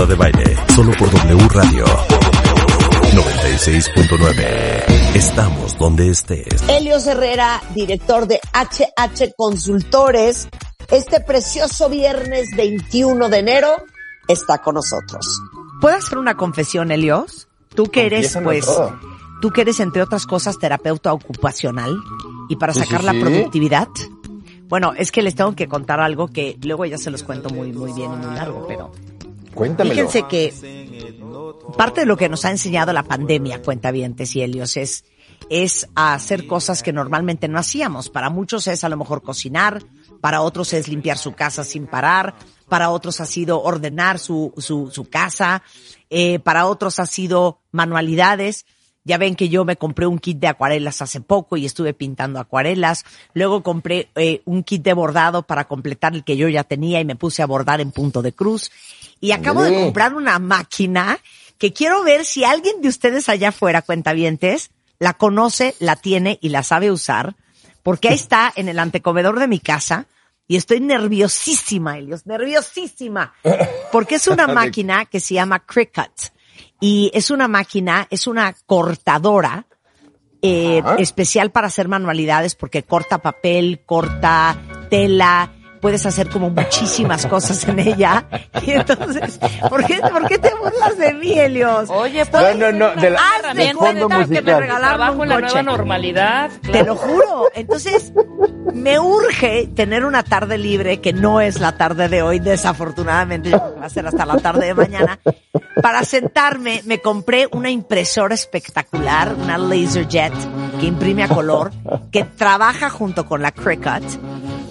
Marta de Baile, solo por W Radio 96.9. Estamos donde estés. Helios Herrera, director de HH Consultores, este precioso viernes 21 de enero está con nosotros. ¿Puedo hacer una confesión, Helios? Tú que eres, pues, todo. tú que eres, entre otras cosas, terapeuta ocupacional y para Sí, sacar sí, la sí. productividad. Bueno, es que les tengo que contar algo que luego ya se los cuento muy, muy bien y muy largo, pero Cuéntamelo. Fíjense que parte de lo que nos ha enseñado la pandemia, cuentavientes y Helios, es, es a hacer cosas que normalmente no hacíamos. Para muchos es a lo mejor cocinar, para otros es limpiar su casa sin parar, para otros ha sido ordenar su, su, su casa, eh, para otros ha sido manualidades. Ya ven que yo me compré un kit de acuarelas hace poco y estuve pintando acuarelas. Luego compré eh, un kit de bordado para completar el que yo ya tenía y me puse a bordar en punto de cruz. Y acabo de comprar una máquina que quiero ver si alguien de ustedes allá afuera, cuentavientes, la conoce, la tiene y la sabe usar, porque ahí está en el antecomedor de mi casa y estoy nerviosísima, Elios, nerviosísima, porque es una máquina que se llama Cricut y es una máquina, es una cortadora eh, especial para hacer manualidades porque corta papel, corta tela, puedes hacer como muchísimas cosas en ella. Y entonces, ¿por qué, ¿por qué te burlas de mí, Helios? Oye, No, pues, no, no, de la- herramienta que me regalaron trabajo un en la coche. nueva normalidad. Te lo juro. Entonces, me urge tener una tarde libre, que no es la tarde de hoy, desafortunadamente, va a ser hasta la tarde de mañana. Para sentarme, me compré una impresora espectacular, una LaserJet, que imprime a color, que trabaja junto con la Cricut.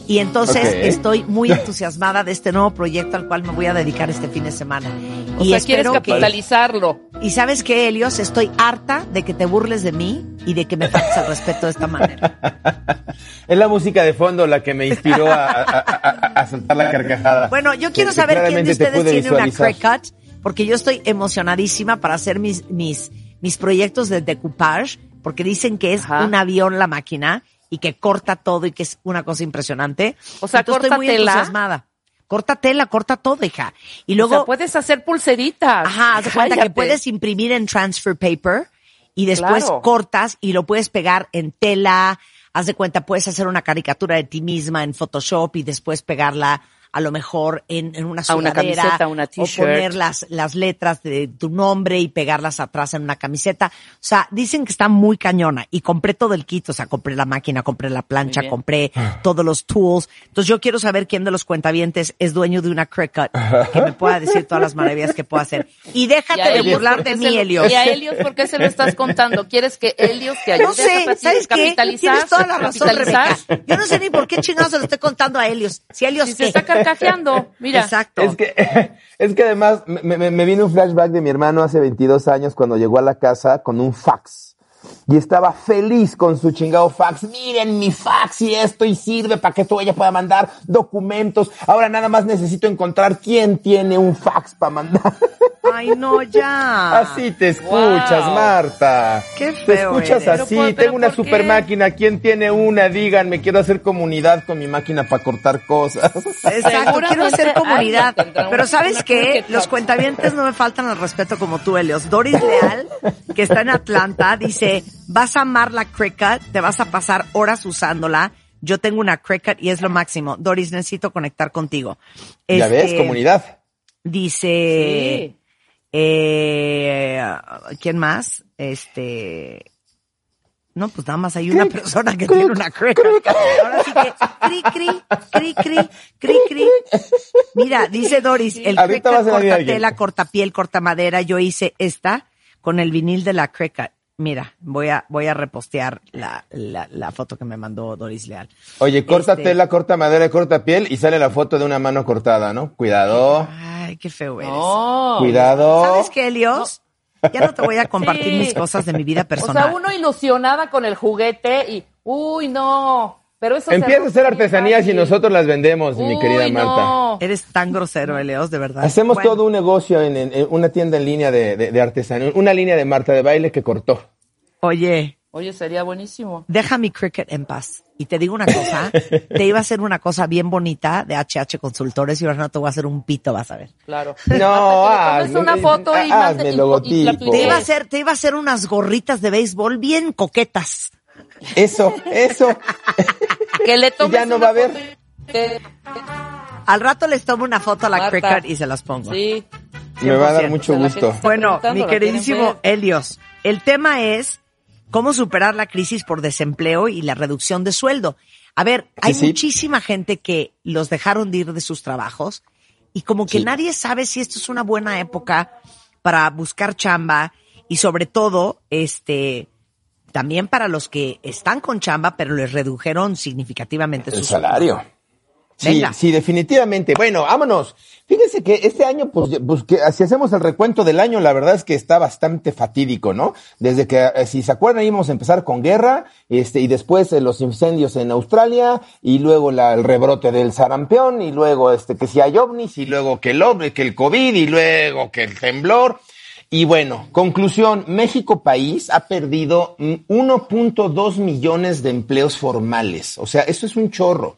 Y entonces estoy muy entusiasmada de este nuevo proyecto al cual me voy a dedicar este fin de semana. O y sea, quieres que capitalizarlo. y sabes qué, Helios, estoy harta de que te burles de mí y de que me faltes el respeto de esta manera. Es la música de fondo la que me inspiró a, a, a- a soltar la carcajada. Bueno, yo quiero Que- que saber quién de ustedes tiene una visualizar. Cricut, porque yo estoy emocionadísima para hacer mis, mis, mis proyectos de decoupage, porque dicen que es Ajá. un avión la máquina y que corta todo y que es una cosa impresionante. O sea, Entonces ¿corta estoy muy tela? entusiasmada. Corta tela, corta todo, hija. Y o luego, sea, puedes hacer pulseritas. Ajá, haz de cuenta que puedes imprimir en transfer paper y después Claro. cortas y lo puedes pegar en tela. Haz de cuenta, puedes hacer una caricatura de ti misma en Photoshop y después pegarla a lo mejor en, en una A una sudadera camiseta, una o t-shirt. poner las, las letras de tu nombre y pegarlas atrás en una camiseta. O sea, dicen que está muy cañona y compré todo el kit, o sea, compré la máquina, compré la plancha, compré todos los tools. Entonces yo quiero saber quién de los cuentavientes es dueño de una Cricut que me pueda decir todas las maravillas que puedo hacer. Y déjate de burlar ¿por qué de mí, lo- Helios. Y a Helios, ¿por qué se lo estás contando? ¿Quieres que Helios te ayude No sé, a ¿sabes qué? Tienes toda la razón? Rebeca. Yo no sé ni por qué chingados se lo estoy contando a Helios. Si Helios Si se qué. Carcajeando, mira. Exacto. Es que, es que además me, me, me vino un flashback de mi hermano hace 22 años cuando llegó a la casa con un fax. Y estaba feliz con su chingado fax. Miren mi fax y esto y sirve para que tú ella pueda mandar documentos. Ahora nada más necesito encontrar quién tiene un fax para mandar. Ay, no, ya. Así te escuchas, Wow. Marta. Qué Te feo escuchas eres. así. Pero Tengo una ¿por super qué? máquina. ¿Quién tiene una? Díganme, quiero hacer comunidad con mi máquina para cortar cosas. Exacto, quiero hacer comunidad. Pero ¿sabes qué? Los cuentavientes no me faltan al respeto como tú, Helios. Doris Leal, que está en Atlanta, dice, vas a amar la Cricut, te vas a pasar horas usándola. Yo tengo una Cricut y es lo máximo. Doris, necesito conectar contigo. Ya ves, Este, comunidad. Dice, Sí. Eh, ¿quién más? Este, no, pues nada más hay una persona que tiene una Cricut. Ahora sí que, cri, cri, cri, cri, cri, cri. Mira, dice Doris, el Ahorita Cricut vas a ver a corta tela, corta piel, corta madera. Yo hice esta con el vinil de la Cricut. Mira, voy a, voy a repostear la, la, la foto que me mandó Doris Leal. Oye, corta Este- tela, corta madera, y corta piel y sale la foto de una mano cortada, ¿no? Cuidado, Ay, qué feo eres. No. cuidado. ¿Sabes qué, Elios? Ya no te voy a compartir Sí. mis cosas de mi vida O personal. sea, uno ilusionada con el juguete y, uy, no. Pero eso Empieza a hacer artesanías y nosotros las vendemos, mi querida Marta. no. Eres tan grosero, Elios, de verdad. Hacemos Bueno, todo un negocio en, en- en una tienda en línea de, de, de artesanía, una línea de Marta de baile que cortó. Oye, Oye, sería buenísimo. deja mi cricket en paz. Y te digo una cosa, te iba a hacer una cosa bien bonita de HH Consultores y ahora no te voy a hacer un pito, vas a ver. Claro. No, hazme- una foto y, hazme mande- y- y la logotipo. Te iba a hacer, te iba a hacer unas gorritas de béisbol bien coquetas. Eso, eso. Que le tomes ya no va a haber. Al rato les tomo una foto a la Marta. cricket y se las pongo. Sí. Me va a dar 100%. mucho gusto. Bueno, mi ¿la quieren queridísimo? Helios, el tema es cómo superar la crisis por desempleo y la reducción de sueldo. A ver, hay sí. muchísima gente que los dejaron de ir de sus trabajos y como que Sí. nadie sabe si esto es una buena época para buscar chamba y sobre todo, este, también para los que están con chamba pero les redujeron significativamente su salario. Sí, sí, definitivamente. Bueno, vámonos. Fíjense que este año, pues, pues, que si hacemos el recuento del año, la verdad es que está bastante fatídico, ¿no? Desde que, eh, si se acuerdan, íbamos a empezar con guerra, este, y después eh, los incendios en Australia, y luego la- el rebrote del sarampión, y luego, este, que si hay ovnis, y luego que el, ov- que el COVID, y luego que el temblor. Y bueno, conclusión, México país ha perdido mm, 1.2 millones de empleos formales. O sea, eso es un chorro.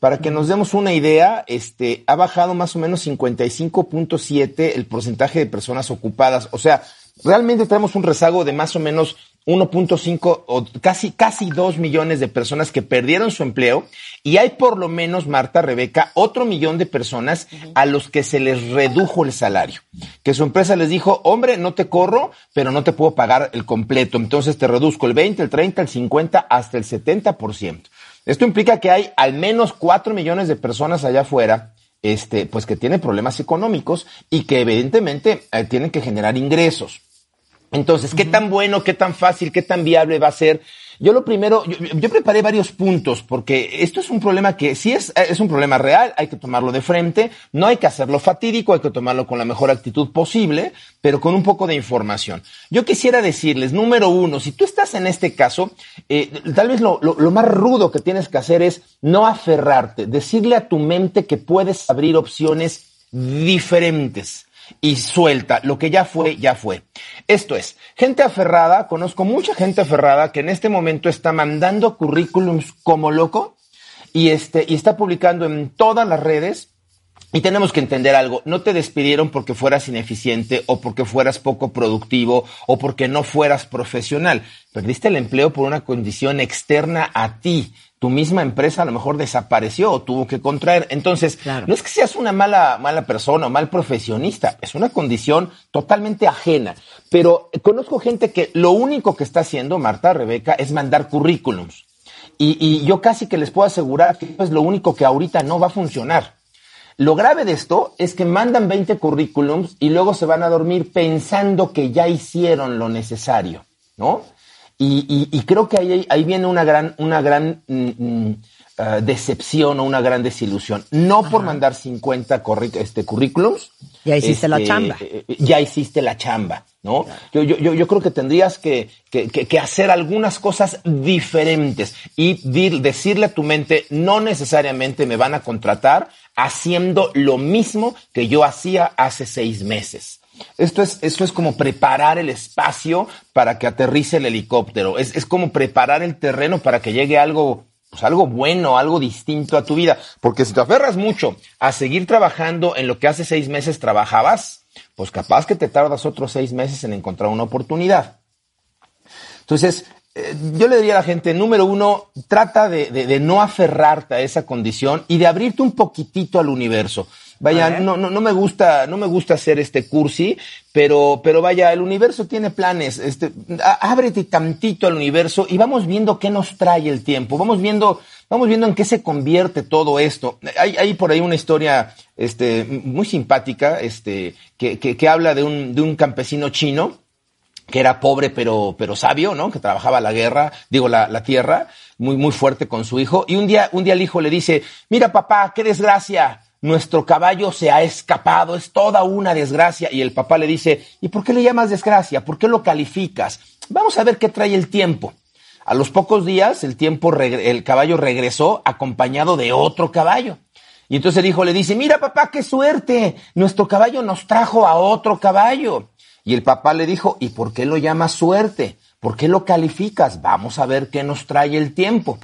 Para que nos demos una idea, este, ha bajado más o menos 55.7 el porcentaje de personas ocupadas. O sea, realmente tenemos un rezago de más o menos 1.5 o casi, casi 2 millones de personas que perdieron su empleo y hay por lo menos, Marta, Rebeca, otro millón de personas a los que se les redujo el salario. Que su empresa les dijo, hombre, no te corro, pero no te puedo pagar el completo. Entonces te reduzco el 20, el 30, el 50, hasta el 70%. Esto implica que hay al menos 4 millones de personas allá afuera este, pues que tienen problemas económicos y que evidentemente eh, tienen que generar ingresos. Entonces, ¿qué tan bueno, qué tan fácil, qué tan viable va a ser? Yo lo primero, yo, yo preparé varios puntos porque esto es un problema que sí es, es un problema real, hay que tomarlo de frente, no hay que hacerlo fatídico, hay que tomarlo con la mejor actitud posible, pero con un poco de información. Yo quisiera decirles, número uno, si tú estás en este caso, eh, tal vez lo, lo, lo más rudo que tienes que hacer es no aferrarte, decirle a tu mente que puedes abrir opciones diferentes y suelta. Lo que ya fue, ya fue. Esto es, gente aferrada, conozco mucha gente aferrada que en este momento está mandando currículums como loco y, este, y está publicando en todas las redes. Y tenemos que entender algo, no te despidieron porque fueras ineficiente o porque fueras poco productivo o porque no fueras profesional. Perdiste el empleo por una condición externa a ti tu misma empresa a lo mejor desapareció o tuvo que contraer. Entonces, Claro. no es que seas una mala, mala persona o mal profesionista, es una condición totalmente ajena. Pero conozco gente que lo único que está haciendo, Marta, Rebeca, es mandar currículums. Y, y yo casi que les puedo asegurar que es lo único que ahorita no va a funcionar. Lo grave de esto es que mandan 20 currículums y luego se van a dormir pensando que ya hicieron lo necesario, ¿no? Y, y- y creo que ahí, ahí viene una gran, una gran mm, mm, ah, decepción o una gran desilusión. No por mandar 50 corri- este, currículums. Ya hiciste la este, chamba. eh, eh, ya hiciste la chamba, ¿no? Yo, yo, yo, yo creo que tendrías que, que, que- que hacer algunas cosas diferentes y dir- decirle a tu mente, no necesariamente me van a contratar haciendo lo mismo que yo hacía hace seis meses. Esto es, esto es como preparar el espacio para que aterrice el helicóptero. Es, es como preparar el terreno para que llegue algo, pues algo bueno, algo distinto a tu vida. Porque si te aferras mucho a seguir trabajando en lo que hace seis meses trabajabas, pues capaz que te tardas otros seis meses en encontrar una oportunidad. Entonces, eh, yo le diría a la gente, número uno, trata de, de- de no aferrarte a esa condición y de abrirte un poquitito al universo. Vaya, no, no, no me gusta, no me gusta hacer este cursi, pero, pero vaya, el universo tiene planes. Este, ábrete tantito al universo y vamos viendo qué nos trae el tiempo. Vamos viendo, vamos viendo en qué se convierte todo esto. Hay, hay por ahí una historia, este, muy simpática, este, que, que, que habla de un, de un campesino chino que era pobre pero, pero sabio, ¿no? Que trabajaba la guerra, digo, la, la tierra, muy, muy fuerte con su hijo. Y un día, un día el hijo le dice, mira papá, qué desgracia, nuestro caballo se ha escapado, es toda una desgracia. Y el papá le dice, ¿y por qué le llamas desgracia? ¿Por qué lo calificas? Vamos a ver qué trae el tiempo. A los pocos días, el tiempo, el caballo regresó acompañado de otro caballo. Y entonces el hijo le dice, mira papá, qué suerte, nuestro caballo nos trajo a otro caballo. Y el papá le dijo, ¿y por qué lo llamas suerte? ¿Por qué lo calificas? Vamos a ver qué nos trae el tiempo.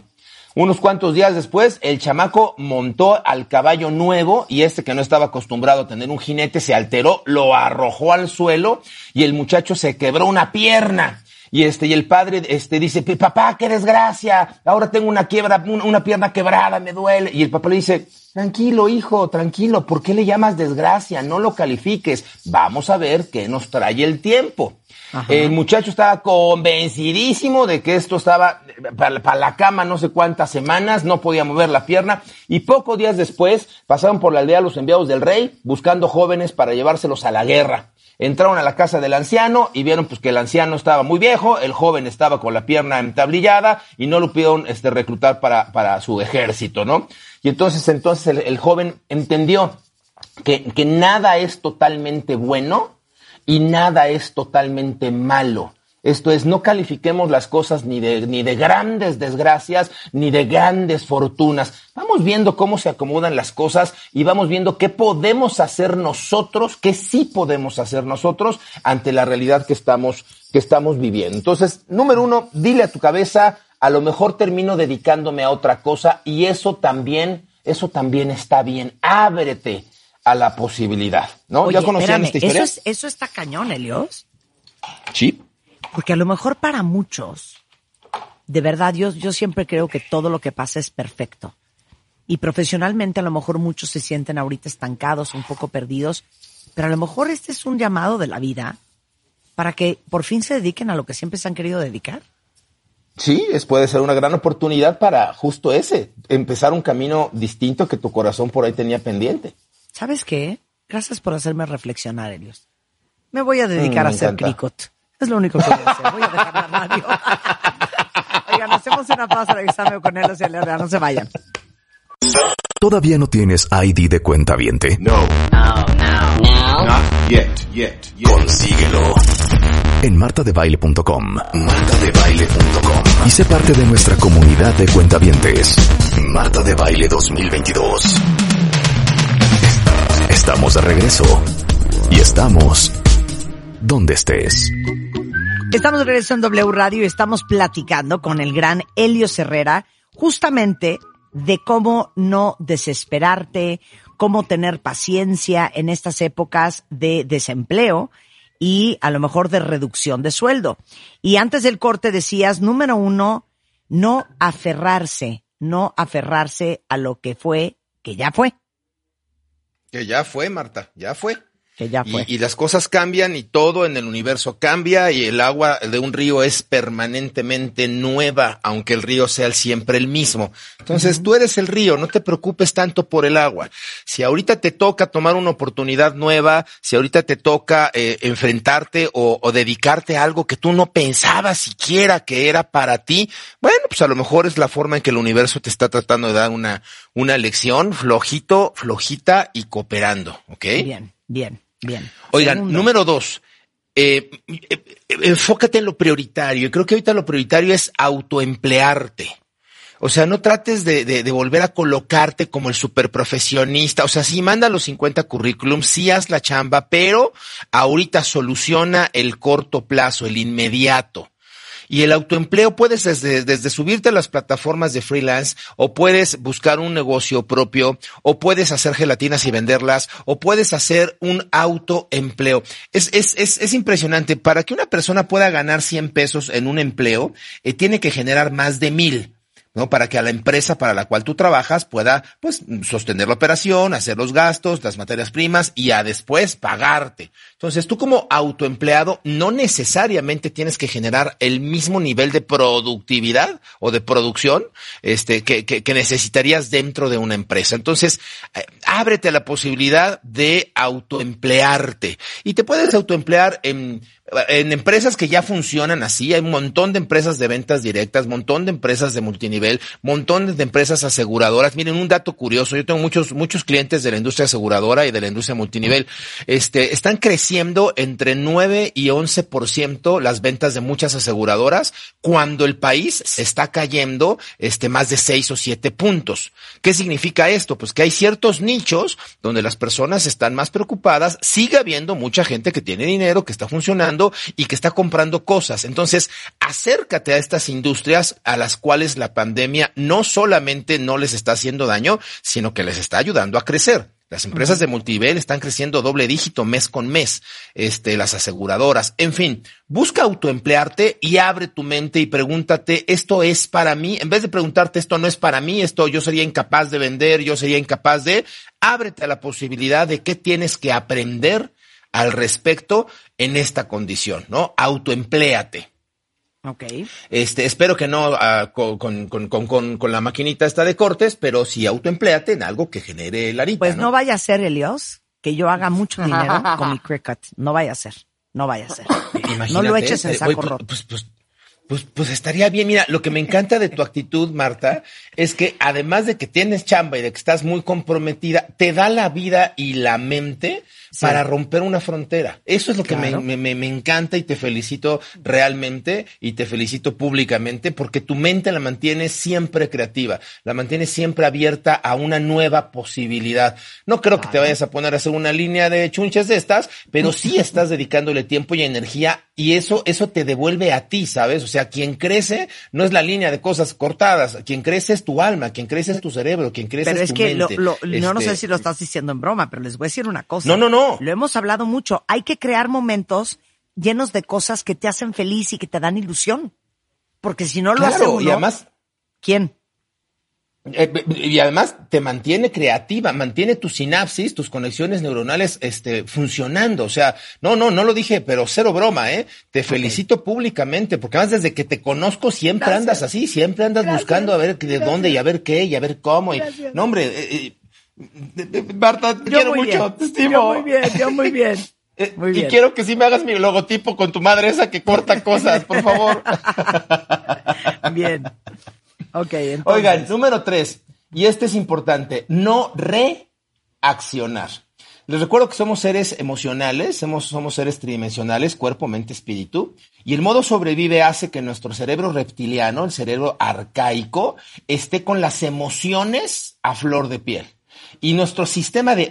Unos cuantos días después, el chamaco montó al caballo nuevo y este que no estaba acostumbrado a tener un jinete se alteró, lo arrojó al suelo y el muchacho se quebró una pierna. Y este, y el padre, este, dice, papá, qué desgracia, ahora tengo una quiebra, una pierna quebrada, me duele. Y el papá le dice, tranquilo, hijo, tranquilo, ¿por qué le llamas desgracia? No lo califiques. Vamos a ver qué nos trae el tiempo. El muchacho estaba convencidísimo de que esto estaba para, la cama no sé cuántas semanas, no podía mover la pierna y pocos días después pasaron por la aldea los enviados del rey buscando jóvenes para llevárselos a la guerra. Entraron a la casa del anciano y vieron pues que el anciano estaba muy viejo, el joven estaba con la pierna entablillada y no lo pudieron este, reclutar para, para su ejército, ¿no? Y entonces, entonces el, el joven entendió que, que nada es totalmente bueno y nada es totalmente malo. Esto es, no califiquemos las cosas ni de, ni de grandes desgracias, ni de grandes fortunas. Vamos viendo cómo se acomodan las cosas y vamos viendo qué podemos hacer nosotros, qué sí podemos hacer nosotros ante la realidad que estamos, que estamos viviendo. Entonces, número uno, dile a tu cabeza, a lo mejor termino dedicándome a otra cosa y eso también, eso también está bien. Ábrete a la posibilidad, ¿no? ¿Ya conocían esta historia? Eso, eso está cañón, Elios. Sí. Porque a lo mejor para muchos, de verdad, yo, yo siempre creo que todo lo que pasa es perfecto. Y profesionalmente a lo mejor muchos se sienten ahorita estancados, un poco perdidos, pero a lo mejor este es un llamado de la vida para que por fin se dediquen a lo que siempre se han querido dedicar. Sí, es, puede ser una gran oportunidad para justo ese, empezar un camino distinto que tu corazón por ahí tenía pendiente. ¿Sabes qué? Gracias por hacerme reflexionar, Elios. Me voy a dedicar mm, a hacer clicot. Es lo único que voy a hacer. Voy a dejar la radio. Oigan, hacemos una pausa, regresamos con él y Leonardo. No se vayan. ¿Todavía no tienes ID de cuenta viente? No. No, no. No. Not yet, yet, yet. Consíguelo. En martadebaile.com. Martadebaile.com. Y sé parte de nuestra comunidad de cuentavientes. Marta de Baile 2022. Estamos de regreso. Y estamos donde estés. Estamos de regreso en W Radio y estamos platicando con el gran Helio Herrera justamente de cómo no desesperarte, cómo tener paciencia en estas épocas de desempleo y a lo mejor de reducción de sueldo. Y antes del corte decías, número uno, no aferrarse, no aferrarse a lo que fue, que ya fue. Que ya fue, Marta, ya fue. Y, las cosas cambian y todo en el universo cambia y el agua de un río es permanentemente nueva, aunque el río sea siempre el mismo. Entonces tú eres el río, no te preocupes tanto por el agua. Si ahorita te toca tomar una oportunidad nueva, si ahorita te toca eh, enfrentarte o, o dedicarte a algo que tú no pensabas siquiera que era para ti, bueno, pues a lo mejor es la forma en que el universo te está tratando de dar una, una lección flojito, flojita y cooperando, ¿ok? Bien, bien. Bien. Oigan, número dos, eh, eh, enfócate en lo prioritario. Y creo que ahorita lo prioritario es autoemplearte. O sea, no trates de, de, volver a colocarte como el superprofesionista. O sea, sí manda los 50 currículums, sí haz la chamba, pero ahorita soluciona el corto plazo, el inmediato. Y el autoempleo puedes desde, desde subirte a las plataformas de freelance o puedes buscar un negocio propio o puedes hacer gelatinas y venderlas o puedes hacer un autoempleo. Es, es, es, es impresionante. Para que una persona pueda ganar 100 pesos en un empleo, eh, tiene que generar más de mil. ¿No? Para que a la empresa para la cual tú trabajas pueda, pues, sostener la operación, hacer los gastos, las materias primas y a después pagarte. Entonces, tú como autoempleado no necesariamente tienes que generar el mismo nivel de productividad o de producción, este, que, que, que necesitarías dentro de una empresa. Entonces, eh, ábrete la posibilidad de autoemplearte y te puedes autoemplear en en empresas que ya funcionan así, hay un montón de empresas de ventas directas, montón de empresas de multinivel, montón de empresas aseguradoras. Miren, un dato curioso, yo tengo muchos, muchos clientes de la industria aseguradora y de la industria multinivel. Este, están creciendo entre 9 y 11% las ventas de muchas aseguradoras cuando el país está cayendo, este, más de 6 o 7 puntos. ¿Qué significa esto? Pues que hay ciertos nichos donde las personas están más preocupadas, sigue habiendo mucha gente que tiene dinero, que está funcionando y que está comprando cosas. Entonces, acércate a estas industrias a las cuales la pandemia no solamente no les está haciendo daño, sino que les está ayudando a crecer. Las empresas de multinivel están creciendo doble dígito mes con mes, este, las aseguradoras, en fin, busca autoemplearte y abre tu mente y pregúntate, esto es para mí, en vez de preguntarte esto no es para mí, esto yo sería incapaz de vender, yo sería incapaz de, ábrete a la posibilidad de qué tienes que aprender al respecto en esta condición, ¿no? Autoempléate. Ok. Este, espero que no ah, con, con, con, con, con la maquinita esta de cortes, pero sí autoempléate en algo que genere la Pues ¿no? vaya a ser, Elios, que yo haga mucho dinero con mi Cricut. No vaya a ser. No vaya a ser. no lo eches en eh, saco roto. Pues, pues, pues, pues estaría bien. Mira, lo que me encanta de tu actitud, Marta, es que además de que tienes chamba y de que estás muy comprometida, te da la vida y la mente para romper una frontera. Eso es lo que me, me, me, encanta y te felicito realmente y te felicito públicamente porque tu mente la mantiene siempre creativa, la mantiene siempre abierta a una nueva posibilidad. No creo que te vayas a poner a hacer una línea de chunches de estas, pero sí estás dedicándole tiempo y energía y eso, eso te devuelve a ti, ¿sabes? O sea, quien crece no es la línea de cosas cortadas, quien crece es tu alma, quien crece es tu cerebro, quien crece es, tu mente. Pero es que no, no sé este, si lo estás diciendo en broma, pero les voy a decir una cosa. No, no, no. Lo hemos hablado mucho. Hay que crear momentos llenos de cosas que te hacen feliz y que te dan ilusión. Porque si no lo hace uno, y además, ¿quién? Eh, y además te mantiene creativa, mantiene tus sinapsis, tus conexiones neuronales, este, funcionando. O sea, no, no, no lo dije, pero cero broma, ¿eh? Te felicito públicamente, porque además desde que te conozco siempre andas así, siempre andas buscando a ver de dónde y a ver qué y a ver cómo. Y, no, hombre, eh, eh Marta, te quiero mucho, te estimo. muy bien, yo muy bien. Eh, y quiero que sí me hagas mi logotipo con tu madre esa que corta cosas, por favor. bien. Ok, entonces. Oigan, número tres, y este es importante, no reaccionar. Les recuerdo que somos seres emocionales, somos, somos seres tridimensionales, cuerpo, mente, espíritu, y el modo sobrevive hace que nuestro cerebro reptiliano, el cerebro arcaico, esté con las emociones a flor de piel. Y nuestro sistema de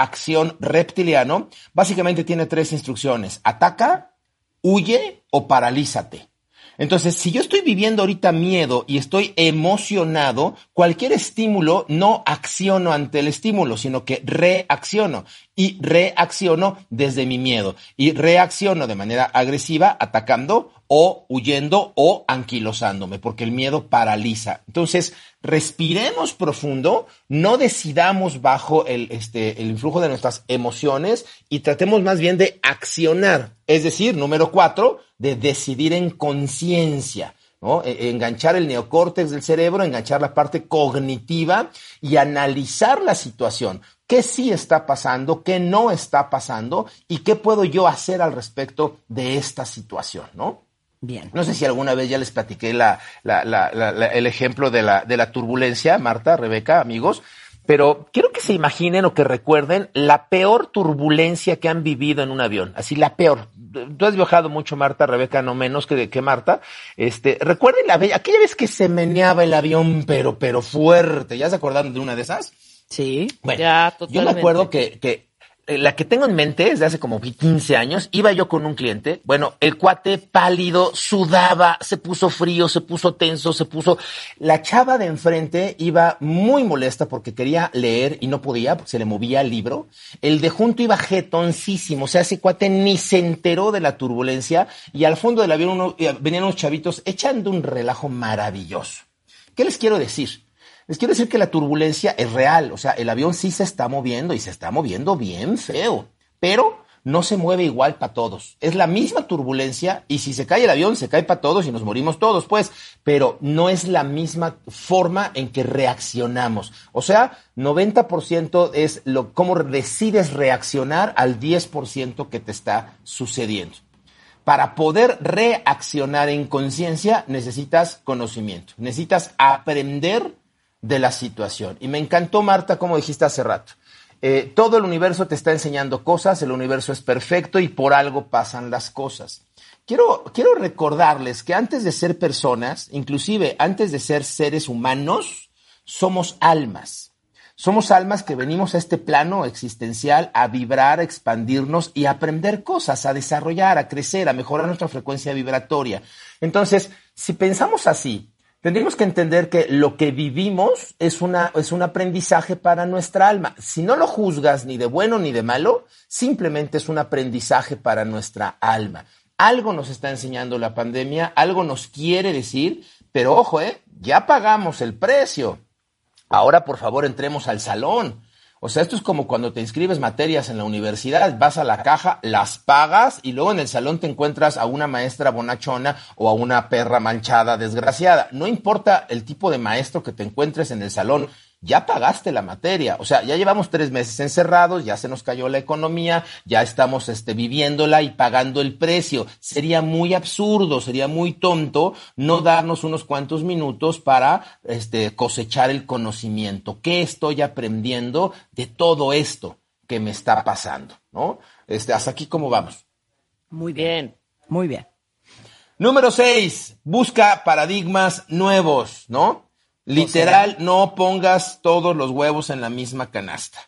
reacción reptiliano básicamente tiene tres instrucciones. Ataca, huye o paralízate. Entonces, si yo estoy viviendo ahorita miedo y estoy emocionado, cualquier estímulo no acciono ante el estímulo, sino que reacciono y reacciono desde mi miedo y reacciono de manera agresiva atacando o huyendo o anquilosándome, porque el miedo paraliza. Entonces, respiremos profundo, no decidamos bajo el, este, el influjo de nuestras emociones y tratemos más bien de accionar. Es decir, número cuatro, de decidir en conciencia. ¿no? E, enganchar el neocórtex del cerebro, enganchar la parte cognitiva y analizar la situación. ¿Qué sí está pasando? ¿Qué no está pasando? ¿Y qué puedo yo hacer al respecto de esta situación? ¿no? Bien. No sé si alguna vez ya les platiqué la, el ejemplo de la, de la turbulencia, Marta, Rebeca, amigos, pero quiero que se imaginen o que recuerden la peor turbulencia que han vivido en un avión, así la peor. Tú has viajado mucho, Marta, Rebeca, no menos que, que Marta. Este, recuerden la aquella vez que se meneaba el avión, pero, pero fuerte. ¿Ya se acordaron de una de esas? Sí. Bueno, ya, yo me acuerdo que, que eh, la que tengo en mente desde hace como 15 años, iba yo con un cliente, bueno, el cuate pálido, sudaba, se puso frío, se puso tenso, se puso... La chava de enfrente iba muy molesta porque quería leer y no podía porque se le movía el libro. El de junto iba jetoncísimo, o sea, ese cuate ni se enteró de la turbulencia y al fondo del avión eh, venían unos chavitos echando un relajo maravilloso. ¿Qué les quiero decir? Les quiero decir que la turbulencia es real, o sea, el avión sí se está moviendo y se está moviendo bien feo, pero no se mueve igual para todos. Es la misma turbulencia y si se cae el avión, se cae para todos y nos morimos todos, pues, pero no es la misma forma en que reaccionamos. O sea, 90% es lo, cómo decides reaccionar al 10% que te está sucediendo. Para poder reaccionar en conciencia necesitas conocimiento, necesitas aprender de la situación. Y me encantó, Marta, como dijiste hace rato. Eh, todo el universo te está enseñando cosas, el universo es perfecto y por algo pasan las cosas. Quiero, quiero recordarles que antes de ser personas, inclusive antes de ser seres humanos, somos almas. Somos almas que venimos a este plano existencial a vibrar, a expandirnos y a aprender cosas, a desarrollar, a crecer, a mejorar nuestra frecuencia vibratoria. Entonces, si pensamos así, tendríamos que entender que lo que vivimos es, una, es un aprendizaje para nuestra alma. Si no lo juzgas ni de bueno ni de malo, simplemente es un aprendizaje para nuestra alma. Algo nos está enseñando la pandemia, algo nos quiere decir, pero ojo, ¿eh? ya pagamos el precio. Ahora, por favor, entremos al salón. O sea, esto es como cuando te inscribes materias en la universidad, vas a la caja, las pagas y luego en el salón te encuentras a una maestra bonachona o a una perra manchada, desgraciada. No importa el tipo de maestro que te encuentres en el salón, ya pagaste la materia, o sea, ya llevamos tres meses encerrados, ya se nos cayó la economía, ya estamos este, viviéndola y pagando el precio. Sería muy absurdo, sería muy tonto no darnos unos cuantos minutos para este, cosechar el conocimiento. ¿Qué estoy aprendiendo de todo esto que me está pasando? ¿No? Este, hasta aquí, ¿cómo vamos? Muy bien, muy bien. Número seis, busca paradigmas nuevos, ¿no? Literal, no pongas todos los huevos en la misma canasta.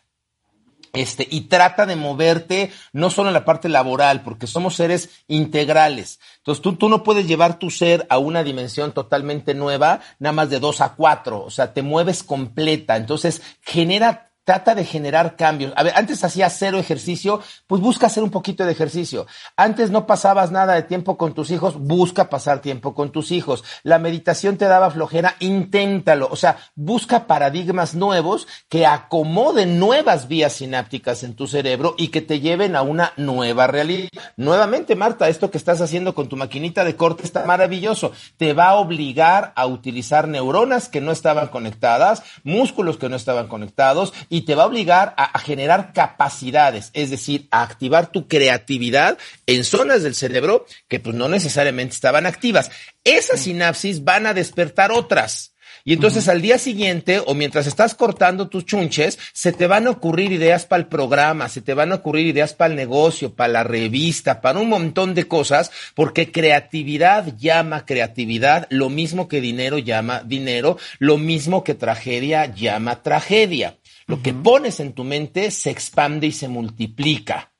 Este, y trata de moverte no solo en la parte laboral, porque somos seres integrales. Entonces, tú, tú no puedes llevar tu ser a una dimensión totalmente nueva, nada más de dos a cuatro. O sea, te mueves completa. Entonces, genera Trata de generar cambios. A ver, antes hacías cero ejercicio, pues busca hacer un poquito de ejercicio. Antes no pasabas nada de tiempo con tus hijos, busca pasar tiempo con tus hijos. La meditación te daba flojera, inténtalo. O sea, busca paradigmas nuevos que acomoden nuevas vías sinápticas en tu cerebro y que te lleven a una nueva realidad. Nuevamente, Marta, esto que estás haciendo con tu maquinita de corte está maravilloso. Te va a obligar a utilizar neuronas que no estaban conectadas, músculos que no estaban conectados y te va a obligar a, generar capacidades, es decir, a activar tu creatividad en zonas del cerebro que pues no necesariamente estaban activas. Esas sinapsis van a despertar otras. Y entonces al día siguiente o mientras estás cortando tus chunches, se te van a ocurrir ideas para el programa, se te van a ocurrir ideas para el negocio, para la revista, para un montón de cosas, porque creatividad llama creatividad, lo mismo que dinero llama dinero, lo mismo que tragedia llama tragedia. Lo que pones en tu mente se expande y se multiplica.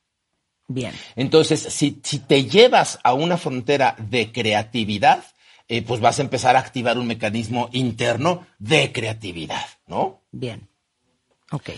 Bien. Entonces, si, te llevas a una frontera de creatividad, eh, pues vas a empezar a activar un mecanismo interno de creatividad, ¿no? Bien. Ok.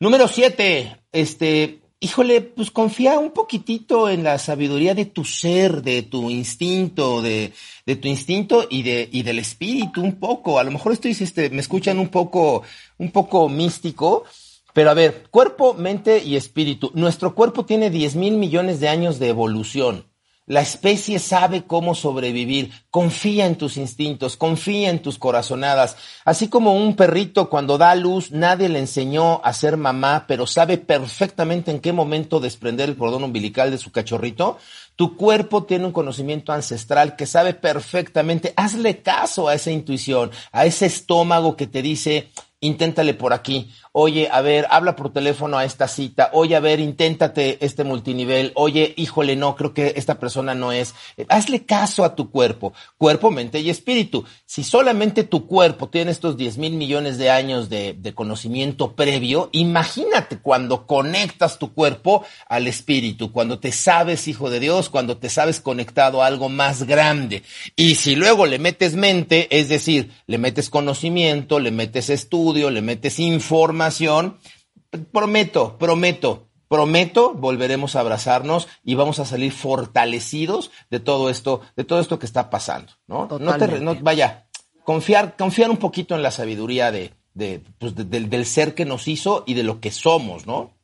Número siete, este, híjole, pues confía un poquitito en la sabiduría de tu ser, de tu instinto, de, de tu instinto y de, y del espíritu un poco. A lo mejor estoy, este, me escuchan un poco, un poco místico, pero a ver, cuerpo, mente y espíritu. Nuestro cuerpo tiene 10 mil millones de años de evolución. La especie sabe cómo sobrevivir. Confía en tus instintos, confía en tus corazonadas. Así como un perrito cuando da luz, nadie le enseñó a ser mamá, pero sabe perfectamente en qué momento desprender el cordón umbilical de su cachorrito. Tu cuerpo tiene un conocimiento ancestral que sabe perfectamente. Hazle caso a esa intuición, a ese estómago que te dice, inténtale por aquí oye, a ver, habla por teléfono a esta cita, oye, a ver, inténtate este multinivel, oye, híjole, no, creo que esta persona no es. Eh, hazle caso a tu cuerpo, cuerpo, mente y espíritu. Si solamente tu cuerpo tiene estos 10 mil millones de años de, de conocimiento previo, imagínate cuando conectas tu cuerpo al espíritu, cuando te sabes hijo de Dios, cuando te sabes conectado a algo más grande. Y si luego le metes mente, es decir, le metes conocimiento, le metes estudio, le metes información, prometo, prometo, prometo, volveremos a abrazarnos y vamos a salir fortalecidos de todo esto, de todo esto que está pasando, ¿no? No te, vaya, confiar, confiar un poquito en la sabiduría de, de, pues, del ser que nos hizo y de lo que somos, ¿no?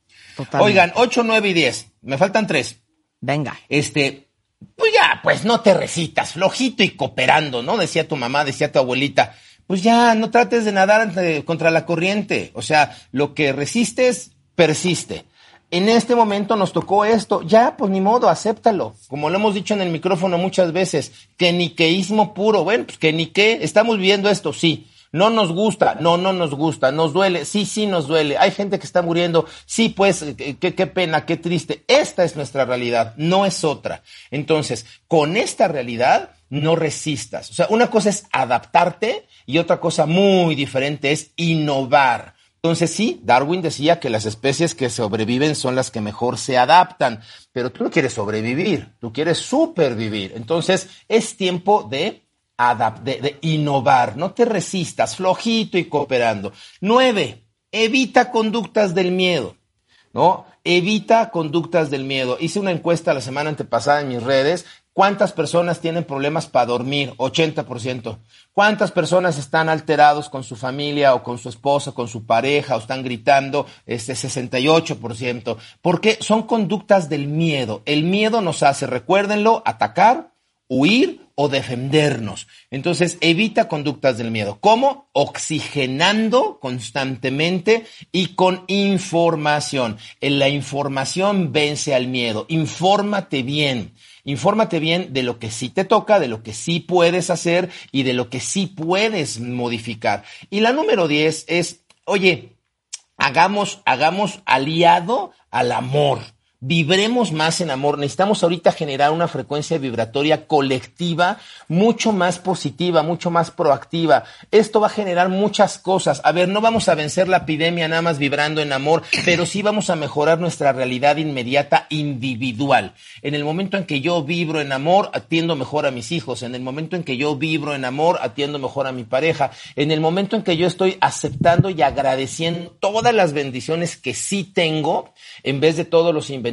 Oigan, 8, 9 y 10. Me faltan tres. Venga. Este, pues ya, pues no te recitas, flojito y cooperando, ¿no? Decía tu mamá, decía tu abuelita pues ya no trates de nadar contra la corriente. O sea, lo que resistes, persiste. en este momento nos tocó esto, ya, pues ni modo, acéptalo. Como lo hemos dicho en el micrófono muchas veces, que niqueísmo puro, bueno, pues que ni qué, estamos viviendo esto, sí. No nos gusta, no, no nos gusta, nos duele, sí, sí nos duele. Hay gente que está muriendo, sí, pues, qué, qué pena, qué triste. Esta es nuestra realidad, no es otra. Entonces, con esta realidad, no resistas. O sea, una cosa es adaptarte y otra cosa muy diferente es innovar. Entonces sí, Darwin decía que las especies que sobreviven son las que mejor se adaptan, pero tú no quieres sobrevivir, tú quieres supervivir. Entonces es tiempo de, de, de innovar, no te resistas, flojito y cooperando. Nueve, evita conductas del miedo. ¿no? Evita conductas del miedo. Hice una encuesta la semana antepasada en mis redes ¿Cuántas personas tienen problemas para dormir? 80%. ¿Cuántas personas están alterados con su familia o con su esposa, con su pareja o están gritando? Este 68%. Porque son conductas del miedo. El miedo nos hace, recuérdenlo, atacar, huir o defendernos. Entonces, evita conductas del miedo. ¿Cómo? Oxigenando constantemente y con información. En la información vence al miedo. Infórmate bien. Infórmate bien de lo que sí te toca, de lo que sí puedes hacer y de lo que sí puedes modificar. Y la número 10 es, oye, hagamos, hagamos aliado al amor vibremos más en amor. Necesitamos ahorita generar una frecuencia vibratoria colectiva mucho más positiva, mucho más proactiva. Esto va a generar muchas cosas. A ver, no vamos a vencer la epidemia nada más vibrando en amor, pero sí vamos a mejorar nuestra realidad inmediata individual. En el momento en que yo vibro en amor, atiendo mejor a mis hijos. En el momento en que yo vibro en amor, atiendo mejor a mi pareja. En el momento en que yo estoy aceptando y agradeciendo todas las bendiciones que sí tengo, en vez de todos los inventarios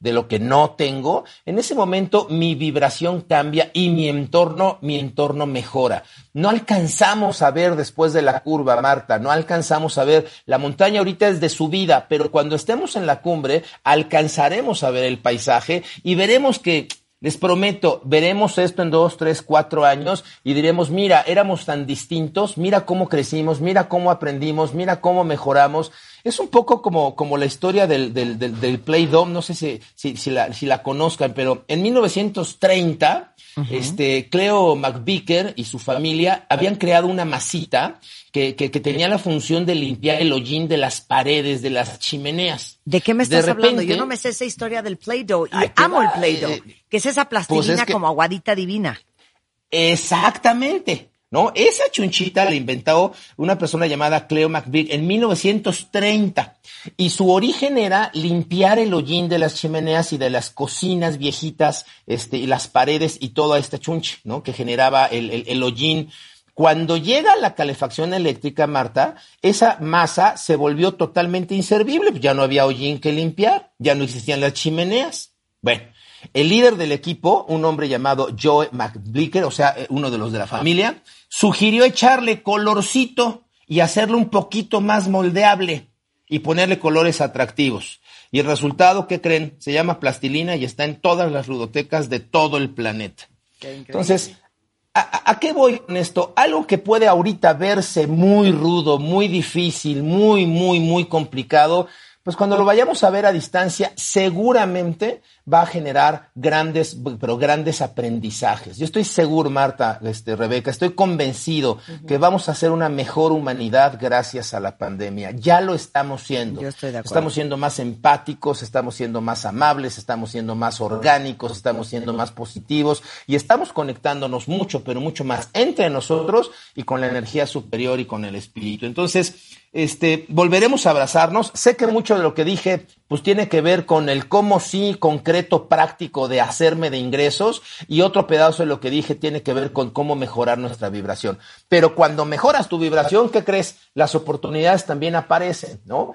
de lo que no tengo, en ese momento mi vibración cambia y mi entorno, mi entorno mejora. No alcanzamos a ver después de la curva, Marta, no alcanzamos a ver, la montaña ahorita es de subida, pero cuando estemos en la cumbre alcanzaremos a ver el paisaje y veremos que les prometo, veremos esto en dos, tres, cuatro años y diremos, mira, éramos tan distintos, mira cómo crecimos, mira cómo aprendimos, mira cómo mejoramos. Es un poco como, como la historia del, del, del, del Play Dome, no sé si, si, si, la, si la conozcan, pero en 1930, este, Cleo McVicker y su familia habían creado una masita que, que, que, tenía la función de limpiar el hollín de las paredes, de las chimeneas. ¿De qué me estás repente, hablando? Yo no me sé esa historia del Play-Doh y ay, amo va, el Play-Doh, eh, que es esa plastilina pues es que, como aguadita divina. Exactamente. ¿No? Esa chunchita la inventó una persona llamada Cleo McVick en 1930 y su origen era limpiar el hollín de las chimeneas y de las cocinas viejitas, este, y las paredes y toda esta chuncha, ¿no? Que generaba el, el, el hollín cuando llega la calefacción eléctrica, Marta, esa masa se volvió totalmente inservible, ya no había hollín que limpiar, ya no existían las chimeneas. Bueno, el líder del equipo, un hombre llamado Joe McBlicker, o sea, uno de los de la familia, sugirió echarle colorcito y hacerlo un poquito más moldeable y ponerle colores atractivos. Y el resultado, ¿qué creen? Se llama plastilina y está en todas las ludotecas de todo el planeta. Entonces, ¿A, ¿A, qué voy con esto? Algo que puede ahorita verse muy rudo, muy difícil, muy, muy, muy complicado, pues cuando lo vayamos a ver a distancia, seguramente va a generar grandes, pero grandes aprendizajes. Yo estoy seguro, Marta, este, Rebeca, estoy convencido uh -huh. que vamos a hacer una mejor humanidad gracias a la pandemia. Ya lo estamos siendo. Yo estoy de acuerdo. Estamos siendo más empáticos, estamos siendo más amables, estamos siendo más orgánicos, estamos siendo más positivos y estamos conectándonos mucho, pero mucho más entre nosotros y con la energía superior y con el espíritu. Entonces, este, volveremos a abrazarnos. Sé que mucho de lo que dije, pues tiene que ver con el cómo sí práctico de hacerme de ingresos y otro pedazo de lo que dije tiene que ver con cómo mejorar nuestra vibración. Pero cuando mejoras tu vibración, ¿qué crees? Las oportunidades también aparecen, ¿no?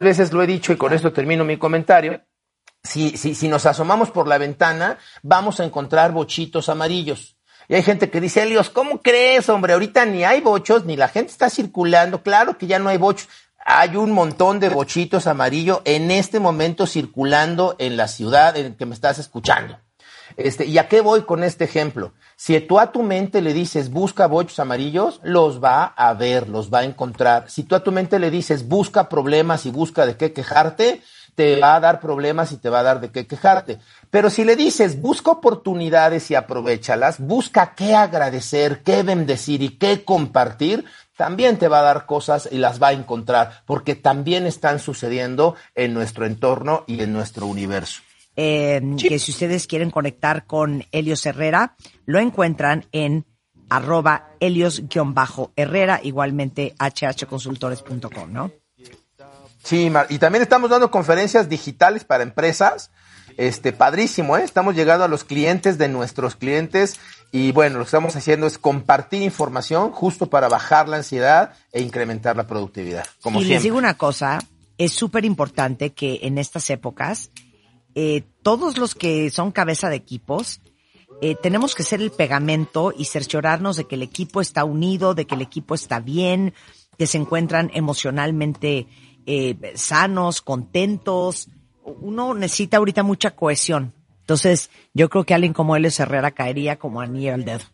A veces lo he dicho y con esto termino mi comentario. Si, si, si nos asomamos por la ventana, vamos a encontrar bochitos amarillos. Y hay gente que dice, Elios, ¿cómo crees, hombre? Ahorita ni hay bochos, ni la gente está circulando. Claro que ya no hay bochos. Hay un montón de bochitos amarillos en este momento circulando en la ciudad en que me estás escuchando. Este, ¿Y a qué voy con este ejemplo? Si tú a tu mente le dices busca bochos amarillos, los va a ver, los va a encontrar. Si tú a tu mente le dices busca problemas y busca de qué quejarte, te va a dar problemas y te va a dar de qué quejarte. Pero si le dices, busca oportunidades y aprovechalas, busca qué agradecer, qué bendecir y qué compartir, también te va a dar cosas y las va a encontrar, porque también están sucediendo en nuestro entorno y en nuestro universo. Eh, que si ustedes quieren conectar con Helios Herrera, lo encuentran en arroba helios-herrera, igualmente hhconsultores.com, ¿no? Sí, y también estamos dando conferencias digitales para empresas. Este, padrísimo, ¿eh? Estamos llegando a los clientes de nuestros clientes y bueno, lo que estamos haciendo es compartir información justo para bajar la ansiedad e incrementar la productividad. Como y les digo una cosa, es súper importante que en estas épocas eh, todos los que son cabeza de equipos eh, tenemos que ser el pegamento y cerciorarnos de que el equipo está unido, de que el equipo está bien, que se encuentran emocionalmente eh, sanos, contentos. Uno necesita ahorita mucha cohesión. Entonces, yo creo que alguien como él, Herrera, caería como anillo al dedo.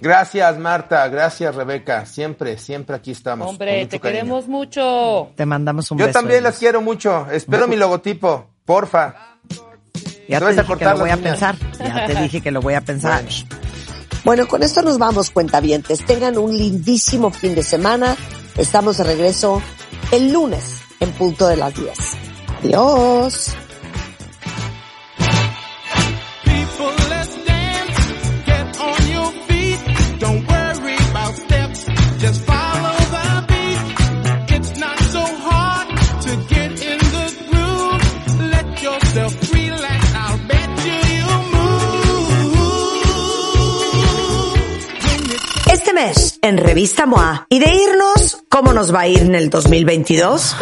Gracias, Marta. Gracias, Rebeca. Siempre, siempre aquí estamos. Hombre, te queremos mucho. Te mandamos un Yo beso. Yo también las quiero mucho. Espero mi logotipo. Porfa. Ya te dije que lo voy a pensar. Ya te dije que lo voy a pensar. Bueno, con esto nos vamos, cuentavientes. Tengan un lindísimo fin de semana. Estamos de regreso el lunes en punto de las 10. Adiós. Este mes, en Revista MOA, y de irnos, ¿cómo nos va a ir en el 2022?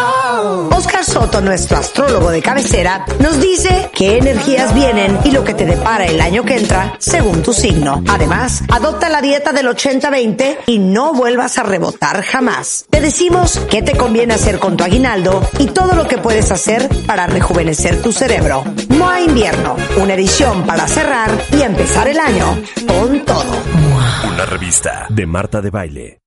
Oscar Soto, nuestro astrólogo de cabecera, nos dice qué energías vienen y lo que te depara el año que entra según tu signo. Además, adopta la dieta del 80-20 y no vuelvas a rebotar jamás. Te decimos qué te conviene hacer con tu aguinaldo y todo lo que puedes hacer para rejuvenecer tu cerebro. MOA Invierno, una edición para cerrar y empezar el año con todo. Una revista de Marta de Baile.